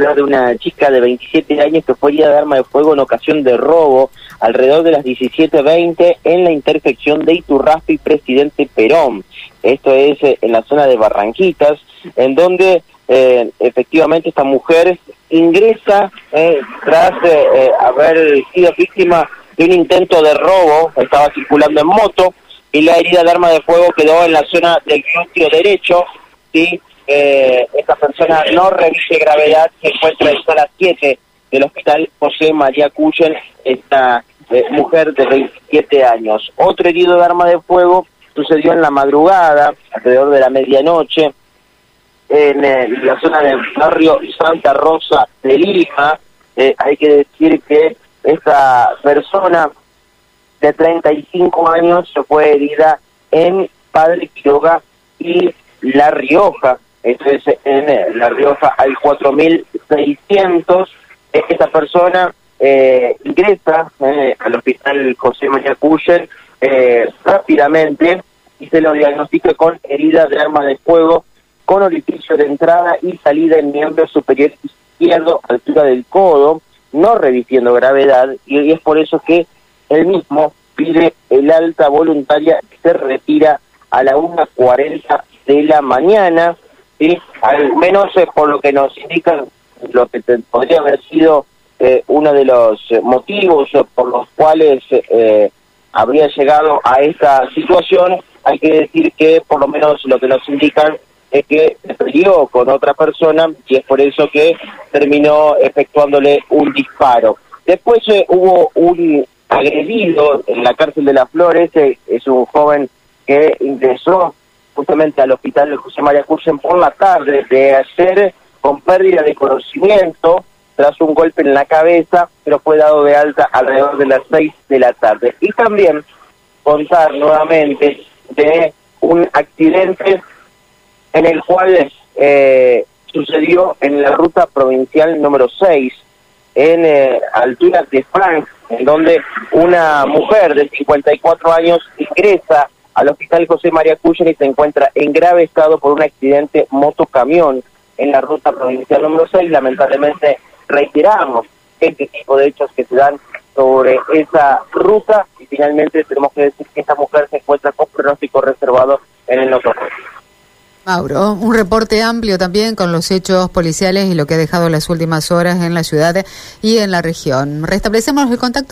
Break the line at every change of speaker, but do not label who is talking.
de una chica de 27 años que fue herida de arma de fuego en ocasión de robo alrededor de las 17.20 en la intersección de Iturraspe y Presidente Perón. Esto es eh, en la zona de Barranquitas, en donde eh, efectivamente esta mujer ingresa eh, tras haber sido víctima de un intento de robo, estaba circulando en moto, y la herida de arma de fuego quedó en la zona del glúteo derecho, ¿sí? Eh, esta persona no revise gravedad, se encuentra en sala 7 del hospital José María Cuyen, esta eh, mujer de 27 años. Otro herido de arma de fuego sucedió en la madrugada, alrededor de la medianoche, en eh, la zona del barrio Santa Rosa de Lima. Eh, hay que decir que esta persona de 35 años se fue herida en Padre Quiroga y La Rioja esto es en eh, La Rioja hay 4.600. Esta persona eh, ingresa eh, al hospital José María Cuyen rápidamente y se lo diagnostica con herida de arma de fuego con orificio de entrada y salida en miembro superior izquierdo, altura del codo, no revistiendo gravedad, y es por eso que él mismo pide el alta voluntaria que se retira a la 1.40 de la mañana. ¿Sí? al menos eh, por lo que nos indican lo que podría haber sido eh, uno de los eh, motivos por los cuales habría llegado a esta situación, hay que decir que por lo menos lo que nos indican es que se peleó con otra persona y es por eso que terminó efectuándole un disparo. Después hubo un agredido en la cárcel de las Flores, es un joven que ingresó justamente al hospital de José María Cursen por la tarde de ayer con pérdida de conocimiento tras un golpe en la cabeza, pero fue dado de alta alrededor de las seis de la tarde. Y también contar nuevamente de un accidente en el cual eh, sucedió en la ruta provincial número 6, en eh, altura de Frank, en donde una mujer de 54 años ingresa al hospital José María Cuyen y se encuentra en grave estado por un accidente motocamión en la ruta provincial número 6. Lamentablemente reiteramos este tipo de hechos que se dan sobre esa ruta y finalmente tenemos que decir que esta mujer se encuentra con pronóstico reservado en el nosotros.
Mauro, un reporte amplio también con los hechos policiales y lo que ha dejado las últimas horas en la ciudad y en la región. Restablecemos el contacto.